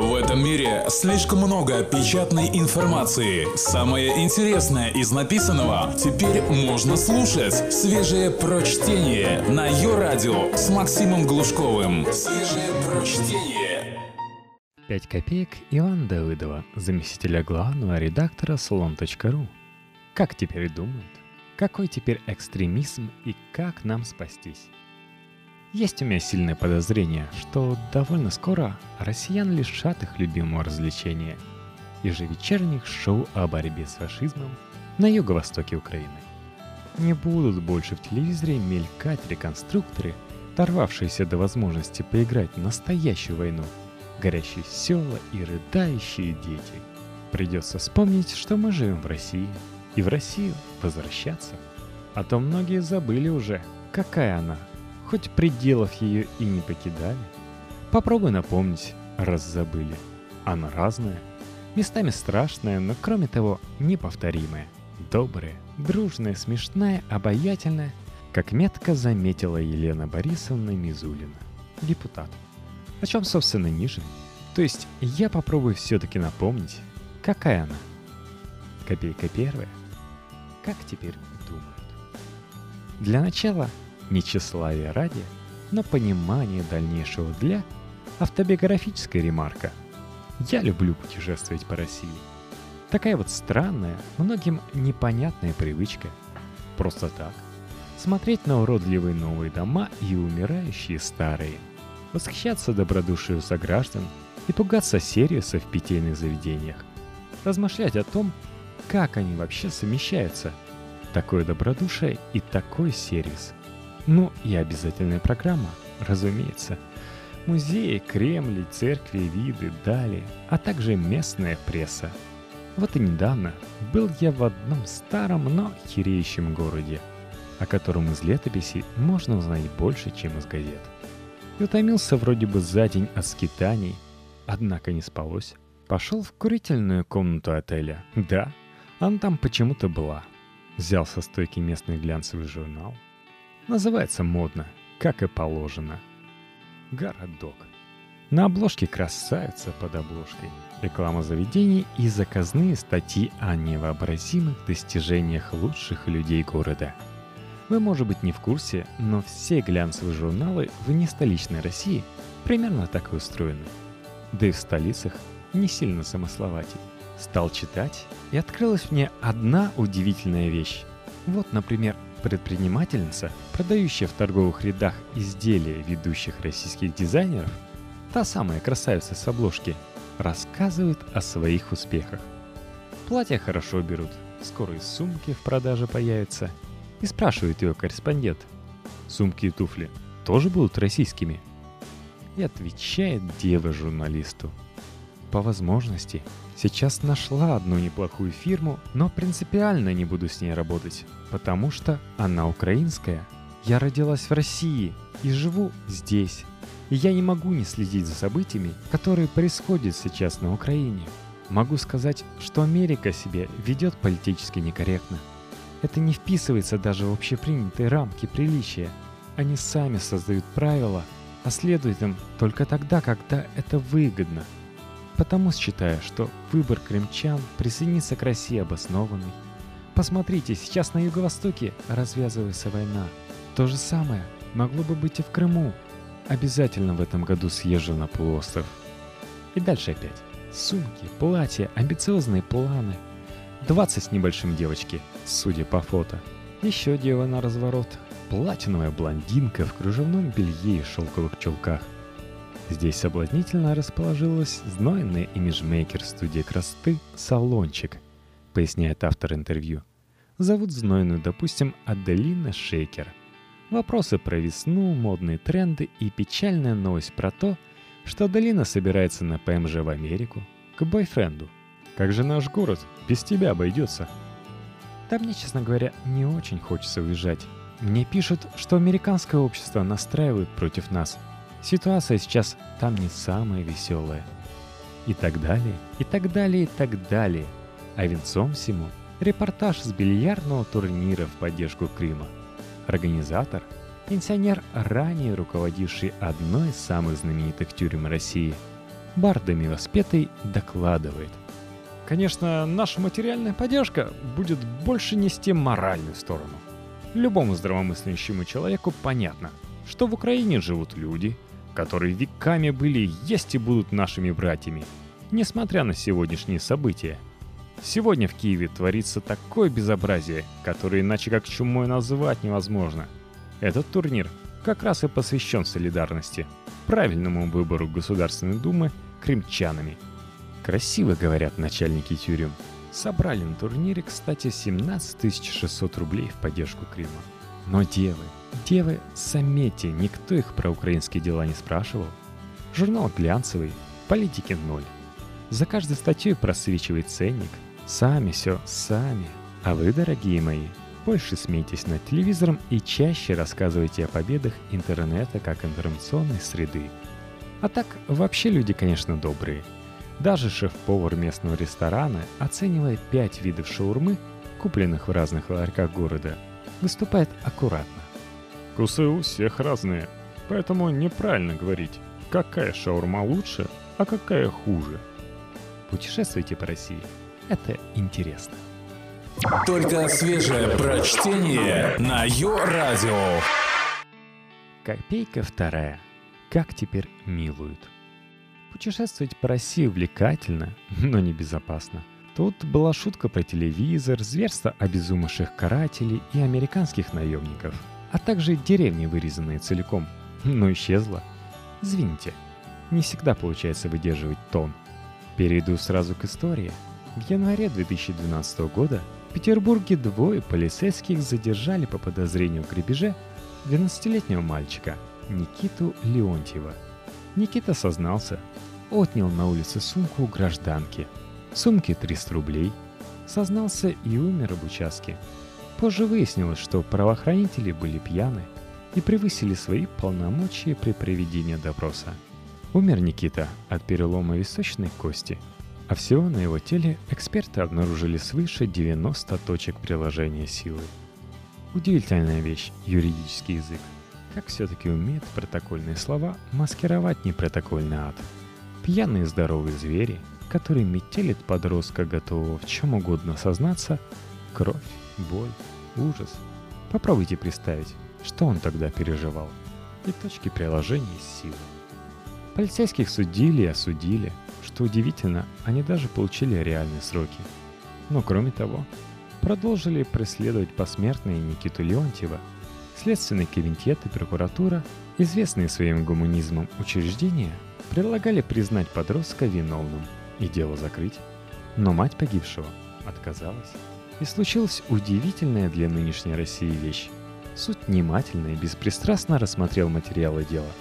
В этом мире слишком много печатной информации. Самое интересное из написанного теперь можно слушать. Свежее прочтение на ее радио с Максимом Глушковым. Свежее прочтение. 5 копеек Иван Давыдова, заместителя главного редактора Salon.ru. Как теперь думают? Какой теперь экстремизм и как нам спастись? Есть у меня сильное подозрение, что довольно скоро россиян лишат их любимого развлечения – ежевечерних шоу о борьбе с фашизмом на юго-востоке Украины. Не будут больше в телевизоре мелькать реконструкторы, дорвавшиеся до возможности поиграть в настоящую войну, горящие села и рыдающие дети. Придется вспомнить, что мы живем в России, и в Россию возвращаться. А то многие забыли уже, какая она – хоть пределов ее и не покидали. Попробуй напомнить, раз забыли. Она разная, местами страшная, но кроме того неповторимая. Добрая, дружная, смешная, обаятельная, как метко заметила Елена Борисовна Мизулина, депутат. О чем, собственно, ниже. То есть я попробую все-таки напомнить, какая она. Копейка первая. Как теперь думают? Для начала не тщеславия ради, но понимание дальнейшего для автобиографическая ремарка. Я люблю путешествовать по России. Такая вот странная, многим непонятная привычка. Просто так. Смотреть на уродливые новые дома и умирающие старые. Восхищаться добродушию сограждан и пугаться сервиса в питейных заведениях. Размышлять о том, как они вообще совмещаются. Такое добродушие и такой сервис – ну и обязательная программа, разумеется. Музеи, Кремли, церкви, виды, дали, а также местная пресса. Вот и недавно был я в одном старом, но хиреющем городе, о котором из летописи можно узнать больше, чем из газет. И утомился вроде бы за день от скитаний, однако не спалось. Пошел в курительную комнату отеля. Да, она там почему-то была. Взял со стойки местный глянцевый журнал, Называется модно, как и положено. Городок. На обложке красавица под обложкой. Реклама заведений и заказные статьи о невообразимых достижениях лучших людей города. Вы, может быть, не в курсе, но все глянцевые журналы в нестоличной России примерно так и устроены. Да и в столицах не сильно замысловатей. Стал читать, и открылась мне одна удивительная вещь. Вот, например, Предпринимательница, продающая в торговых рядах изделия ведущих российских дизайнеров, та самая красавица с обложки, рассказывает о своих успехах. Платья хорошо берут, скоро и сумки в продаже появятся. И спрашивает ее корреспондент, сумки и туфли тоже будут российскими? И отвечает дева журналисту. По возможности, сейчас нашла одну неплохую фирму, но принципиально не буду с ней работать потому что она украинская. Я родилась в России и живу здесь. И я не могу не следить за событиями, которые происходят сейчас на Украине. Могу сказать, что Америка себя ведет политически некорректно. Это не вписывается даже в общепринятые рамки приличия. Они сами создают правила, а следуют им только тогда, когда это выгодно. Потому считаю, что выбор крымчан присоединиться к России обоснованный, Посмотрите, сейчас на юго-востоке развязывается война. То же самое могло бы быть и в Крыму. Обязательно в этом году съезжу на полуостров. И дальше опять. Сумки, платья, амбициозные планы. 20 с небольшим девочки, судя по фото. Еще дева на разворот. Платиновая блондинка в кружевном белье и шелковых чулках. Здесь соблазнительно расположилась знойная имиджмейкер студии красоты «Салончик», поясняет автор интервью. Зовут знойную, допустим, Аделина Шейкер. Вопросы про весну, модные тренды и печальная новость про то, что Аделина собирается на ПМЖ в Америку, к бойфренду. Как же наш город без тебя обойдется? Да мне, честно говоря, не очень хочется уезжать. Мне пишут, что американское общество настраивает против нас. Ситуация сейчас там не самая веселая. И так далее, и так далее, и так далее. А венцом всему – Репортаж с бильярдного турнира в поддержку Крыма. Организатор – пенсионер, ранее руководивший одной из самых знаменитых тюрем России. бардами воспетый, докладывает. Конечно, наша материальная поддержка будет больше нести моральную сторону. Любому здравомыслящему человеку понятно, что в Украине живут люди, которые веками были есть и будут нашими братьями, несмотря на сегодняшние события. Сегодня в Киеве творится такое безобразие, которое иначе как чумой назвать невозможно. Этот турнир как раз и посвящен солидарности, правильному выбору Государственной Думы крымчанами. Красиво говорят начальники тюрем. Собрали на турнире, кстати, 17 600 рублей в поддержку Крыма. Но девы, девы, заметьте, никто их про украинские дела не спрашивал. Журнал глянцевый, политики ноль. За каждой статьей просвечивает ценник. Сами все, сами. А вы, дорогие мои, больше смейтесь над телевизором и чаще рассказывайте о победах интернета как информационной среды. А так, вообще люди, конечно, добрые. Даже шеф-повар местного ресторана, оценивая пять видов шаурмы, купленных в разных ларьках города, выступает аккуратно. Вкусы у всех разные, поэтому неправильно говорить, какая шаурма лучше, а какая хуже. Путешествуйте по России. Это интересно. Только свежее прочтение на Йо-Радио. Копейка вторая. Как теперь милуют. Путешествовать по России увлекательно, но небезопасно. Тут была шутка про телевизор, зверство обезумевших карателей и американских наемников, а также деревни, вырезанные целиком. Но исчезла. Извините, не всегда получается выдерживать тон. Перейду сразу к истории. В январе 2012 года в Петербурге двое полицейских задержали по подозрению в грабеже 12-летнего мальчика Никиту Леонтьева. Никита сознался, отнял на улице сумку у гражданки. Сумки 300 рублей. Сознался и умер об участке. Позже выяснилось, что правоохранители были пьяны и превысили свои полномочия при проведении допроса. Умер Никита от перелома височной кости – а всего на его теле эксперты обнаружили свыше 90 точек приложения силы. Удивительная вещь – юридический язык. Как все-таки умеет протокольные слова маскировать непротокольный ад. Пьяные здоровые звери, которые метелит подростка, готового в чем угодно сознаться, кровь, боль, ужас. Попробуйте представить, что он тогда переживал. И точки приложения силы. Полицейских судили и осудили – что удивительно, они даже получили реальные сроки. Но кроме того, продолжили преследовать посмертные Никиту Леонтьева, Следственный комитет и прокуратура, известные своим гуманизмом учреждения, предлагали признать подростка виновным и дело закрыть. Но мать погибшего отказалась. И случилась удивительная для нынешней России вещь. Суд внимательно и беспристрастно рассмотрел материалы дела –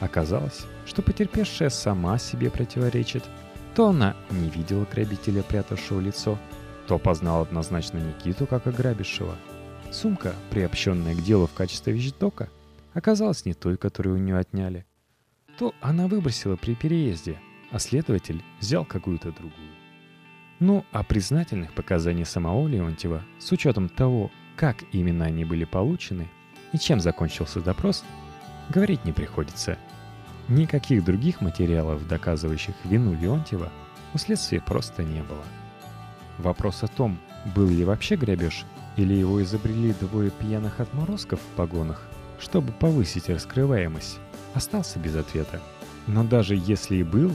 Оказалось, что потерпевшая сама себе противоречит. То она не видела грабителя, прятавшего лицо, то познала однозначно Никиту как ограбившего. Сумка, приобщенная к делу в качестве вещдока, оказалась не той, которую у нее отняли. То она выбросила при переезде, а следователь взял какую-то другую. Ну, а признательных показаний самого Леонтьева, с учетом того, как именно они были получены и чем закончился допрос, говорить не приходится – Никаких других материалов, доказывающих вину Леонтьева, у следствия просто не было. Вопрос о том, был ли вообще грабеж, или его изобрели двое пьяных отморозков в погонах, чтобы повысить раскрываемость, остался без ответа. Но даже если и был,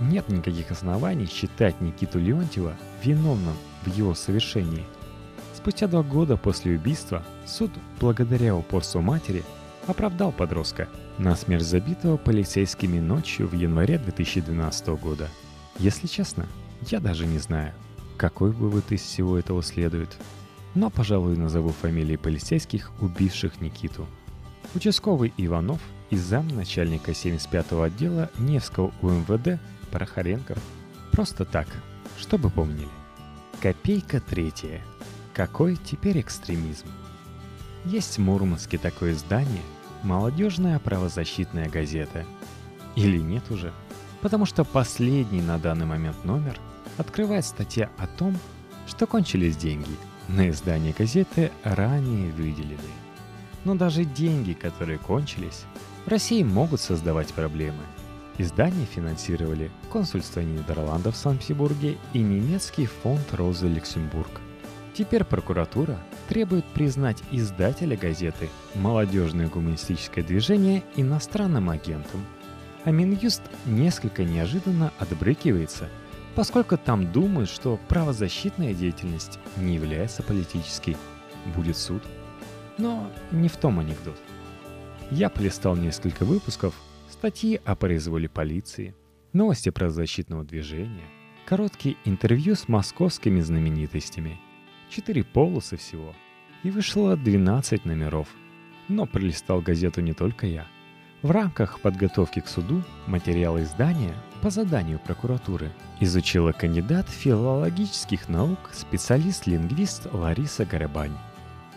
нет никаких оснований считать Никиту Леонтьева виновным в его совершении. Спустя два года после убийства суд, благодаря упорству матери, оправдал подростка, на смерть забитого полицейскими ночью в январе 2012 года. Если честно, я даже не знаю, какой вывод из всего этого следует. Но, пожалуй, назову фамилии полицейских, убивших Никиту. Участковый Иванов и зам начальника 75-го отдела Невского УМВД Прохоренков. Просто так, чтобы помнили. Копейка третья. Какой теперь экстремизм? Есть в Мурманске такое здание – молодежная правозащитная газета. Или нет уже? Потому что последний на данный момент номер открывает статья о том, что кончились деньги. На издание газеты ранее выделены. Но даже деньги, которые кончились, России могут создавать проблемы. Издание финансировали консульство Нидерландов в Санкт-Петербурге и немецкий фонд Розы Люксембург. Теперь прокуратура требует признать издателя газеты «Молодежное гуманистическое движение» иностранным агентом. А Минюст несколько неожиданно отбрыкивается, поскольку там думают, что правозащитная деятельность не является политической. Будет суд. Но не в том анекдот. Я полистал несколько выпусков, статьи о произволе полиции, новости про защитного движения, короткие интервью с московскими знаменитостями. Четыре полосы всего. И вышло 12 номеров. Но пролистал газету не только я. В рамках подготовки к суду материалы издания по заданию прокуратуры изучила кандидат филологических наук, специалист-лингвист Лариса Горобань.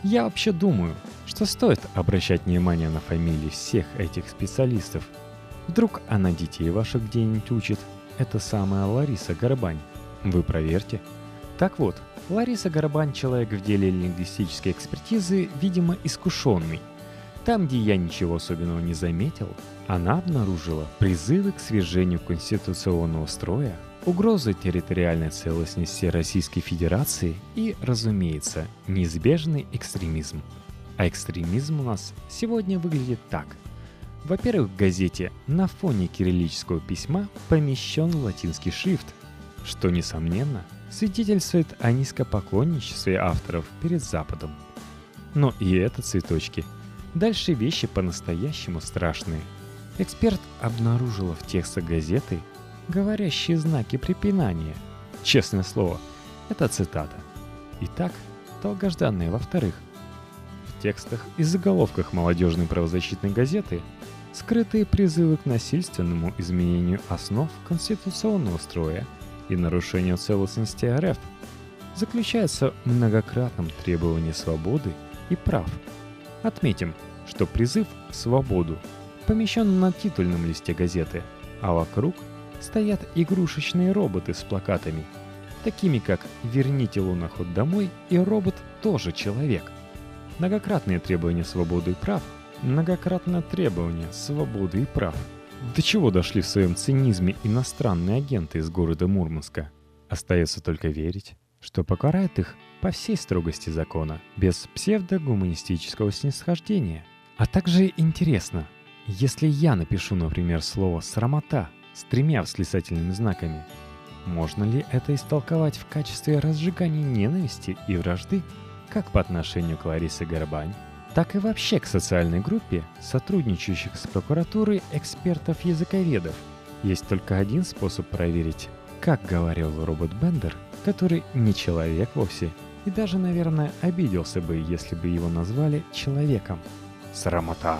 Я вообще думаю, что стоит обращать внимание на фамилии всех этих специалистов. Вдруг она детей ваших где-нибудь учит. Это самая Лариса Горбань. Вы проверьте. Так вот, Лариса Горбань человек в деле лингвистической экспертизы, видимо, искушенный. Там, где я ничего особенного не заметил, она обнаружила призывы к свержению конституционного строя, угрозы территориальной целостности Российской Федерации и, разумеется, неизбежный экстремизм. А экстремизм у нас сегодня выглядит так. Во-первых, в газете на фоне кириллического письма помещен латинский шрифт, что, несомненно, свидетельствует о низкопоклонничестве авторов перед Западом. Но и это цветочки. Дальше вещи по-настоящему страшные. Эксперт обнаружила в текстах газеты говорящие знаки препинания. Честное слово, это цитата. Итак, долгожданные во-вторых. В текстах и заголовках молодежной правозащитной газеты скрытые призывы к насильственному изменению основ конституционного строя и нарушению целостности РФ заключается в многократном требовании свободы и прав. Отметим, что призыв в свободу помещен на титульном листе газеты, а вокруг стоят игрушечные роботы с плакатами, такими как «Верните луноход домой» и «Робот тоже человек». Многократные требования свободы и прав, многократное требование свободы и прав. До чего дошли в своем цинизме иностранные агенты из города Мурманска? Остается только верить, что покарает их по всей строгости закона, без псевдогуманистического снисхождения. А также интересно, если я напишу, например, слово «срамота» с тремя восклицательными знаками. Можно ли это истолковать в качестве разжигания ненависти и вражды как по отношению к Ларисе Горбань, так и вообще к социальной группе, сотрудничающих с прокуратурой экспертов-языковедов? Есть только один способ проверить, как говорил робот Бендер, который не человек вовсе, и даже, наверное, обиделся бы, если бы его назвали человеком. Срамота!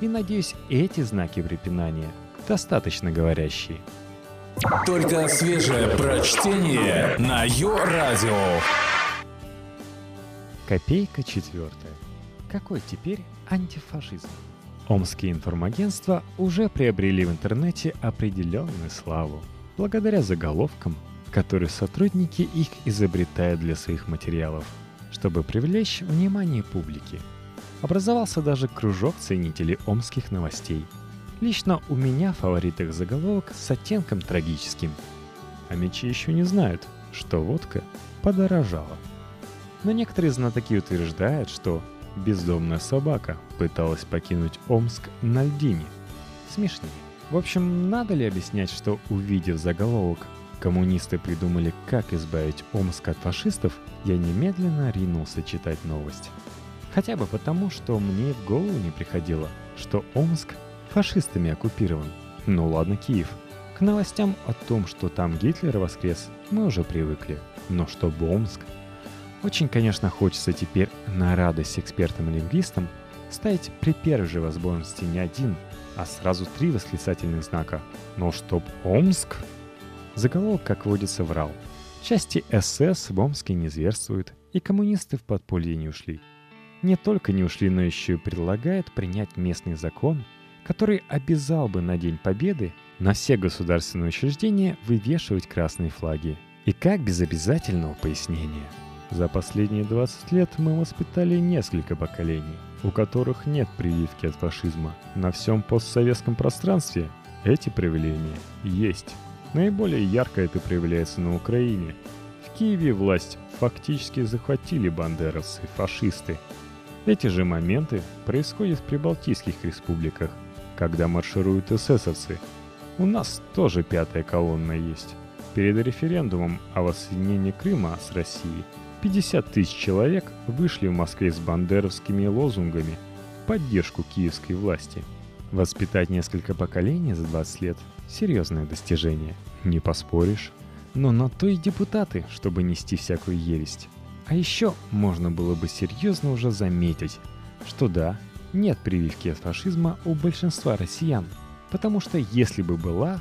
И надеюсь, эти знаки препинания достаточно говорящие. Только свежее прочтение на Йо-Радио. Копейка четвертая. Какой теперь антифашизм? Омские информагентства уже приобрели в интернете определенную славу, благодаря заголовкам, которые сотрудники их изобретают для своих материалов, чтобы привлечь внимание публики. Образовался даже кружок ценителей омских новостей – Лично у меня фаворит их заголовок с оттенком трагическим. А мечи еще не знают, что водка подорожала. Но некоторые знатоки утверждают, что бездомная собака пыталась покинуть Омск на льдине. Смешнее. В общем, надо ли объяснять, что увидев заголовок «Коммунисты придумали, как избавить Омск от фашистов», я немедленно ринулся читать новость. Хотя бы потому, что мне в голову не приходило, что Омск фашистами оккупирован. Ну ладно, Киев. К новостям о том, что там Гитлер воскрес, мы уже привыкли. Но что Омск? Очень, конечно, хочется теперь на радость экспертам-лингвистам ставить при первой же возможности не один, а сразу три восклицательных знака. Но чтоб Омск? Заголовок, как водится, врал. Части СС в Омске не зверствуют, и коммунисты в подполье не ушли. Не только не ушли, но еще и предлагают принять местный закон – который обязал бы на День Победы на все государственные учреждения вывешивать красные флаги. И как без обязательного пояснения. За последние 20 лет мы воспитали несколько поколений, у которых нет прививки от фашизма. На всем постсоветском пространстве Эти проявления есть. Наиболее ярко это проявляется на Украине. В Киеве власть фактически захватили бандеровцы, фашисты. Эти же моменты происходят в прибалтийских республиках, когда маршируют эсэсовцы. У нас тоже пятая колонна есть. Перед референдумом о воссоединении Крыма с Россией 50 тысяч человек вышли в Москве с бандеровскими лозунгами в поддержку киевской власти. Воспитать несколько поколений за 20 лет – серьезное достижение, не поспоришь. Но на то и депутаты, чтобы нести всякую ересь. А еще можно было бы серьезно уже заметить, что да, нет прививки от фашизма у большинства россиян. Потому что если бы была,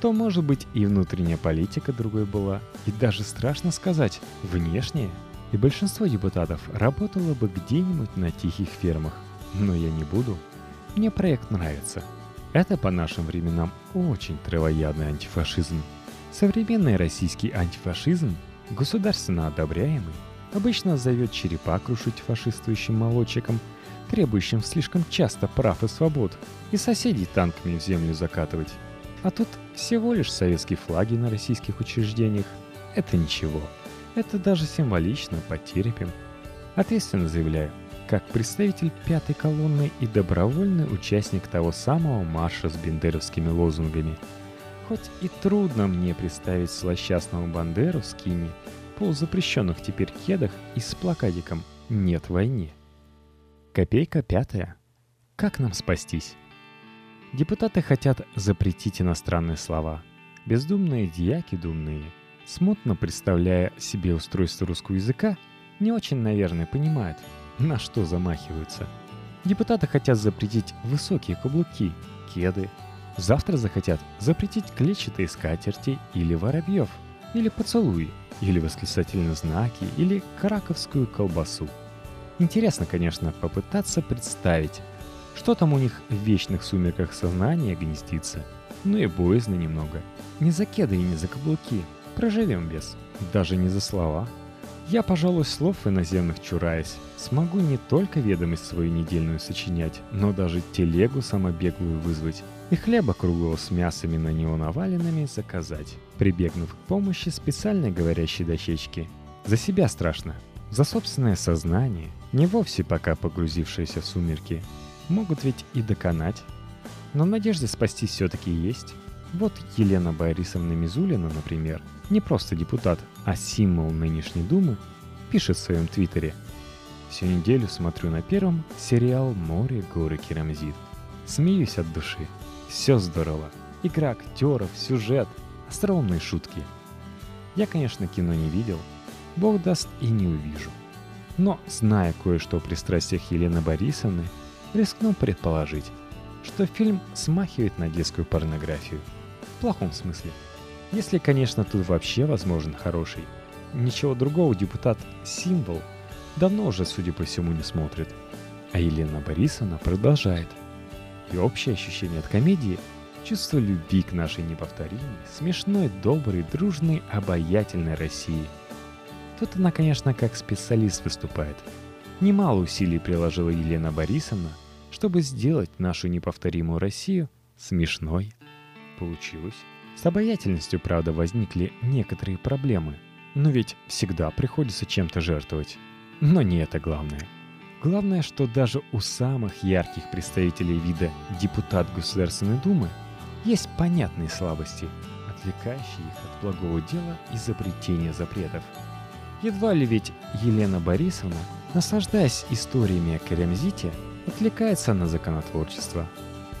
то, может быть, и внутренняя политика другой была, и даже страшно сказать, внешняя. И большинство депутатов работало бы где-нибудь на тихих фермах. Но я не буду. Мне проект нравится. Это по нашим временам очень травоядный антифашизм. Современный российский антифашизм, государственно одобряемый, обычно зовет черепа крушить фашистующим молодчикам, требующим слишком часто прав и свобод, и соседей танками в землю закатывать. А тут всего лишь советские флаги на российских учреждениях. Это ничего. Это даже символично, потерпим. Ответственно заявляю, как представитель пятой колонны и добровольный участник того самого марша с бендеровскими лозунгами. Хоть и трудно мне представить злосчастного Бандеру в скине, полузапрещенных теперь кедах и с плакатиком «Нет войне». Копейка пятая. Как нам спастись? Депутаты хотят запретить иностранные слова. Бездумные дьяки думные, смутно представляя себе устройство русского языка, не очень, наверное, понимают, на что замахиваются. Депутаты хотят запретить высокие каблуки, кеды. Завтра захотят запретить клетчатые скатерти или воробьев, или поцелуи, или восклицательные знаки, или краковскую колбасу. Интересно, конечно, попытаться представить, что там у них в вечных сумерках сознания гнездится? Ну и боязно немного. Не за кеды и не за каблуки. Проживем без. Даже не за слова. Я, пожалуй, слов иноземных чураясь, смогу не только ведомость свою недельную сочинять, но даже телегу самобеглую вызвать и хлеба круглого с мясами на него наваленными заказать, прибегнув к помощи специальной говорящей дощечки. За себя страшно, за собственное сознание, не вовсе пока погрузившееся в сумерки, могут ведь и доконать. Но надежда спасти все-таки есть. Вот Елена Борисовна Мизулина, например, не просто депутат, а символ нынешней Думы, пишет в своем твиттере. Всю неделю смотрю на первом сериал «Море, горы, керамзит». Смеюсь от души. Все здорово. Игра актеров, сюжет, остроумные шутки. Я, конечно, кино не видел. Бог даст и не увижу. Но, зная кое-что о пристрастиях Елены Борисовны, рискну предположить, что фильм смахивает на детскую порнографию. В плохом смысле. Если, конечно, тут вообще возможен хороший. Ничего другого депутат «Символ» давно уже, судя по всему, не смотрит. А Елена Борисовна продолжает. И общее ощущение от комедии – чувство любви к нашей неповторимой, смешной, доброй, дружной, обаятельной России. Тут она, конечно, как специалист выступает. Немало усилий приложила Елена Борисовна – чтобы сделать нашу неповторимую Россию смешной. Получилось. С обаятельностью, правда, возникли некоторые проблемы. Но ведь всегда приходится чем-то жертвовать. Но не это главное. Главное, что даже у самых ярких представителей вида депутат Государственной Думы есть понятные слабости, отвлекающие их от благого дела изобретения запретов. Едва ли ведь Елена Борисовна, наслаждаясь историями о Карамзите, отвлекается на законотворчество.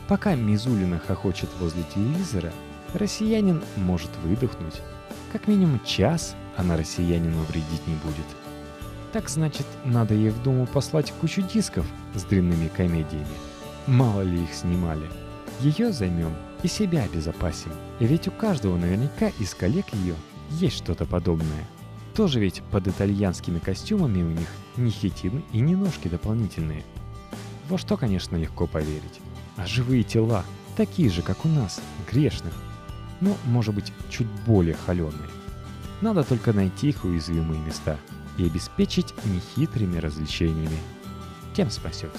Пока Мизулина хохочет возле телевизора, россиянин может выдохнуть. Как минимум час она россиянину вредить не будет. Так значит, надо ей в Думу послать кучу дисков с дрянными комедиями. Мало ли их снимали. Ее займем и себя обезопасим. Ведь у каждого наверняка из коллег ее есть что-то подобное. Тоже ведь под итальянскими костюмами у них не хитины и не ножки дополнительные – во что, конечно, легко поверить. А живые тела, такие же, как у нас, грешных, ну, может быть, чуть более холеные. Надо только найти их уязвимые места и обеспечить нехитрыми развлечениями. Тем спасемся.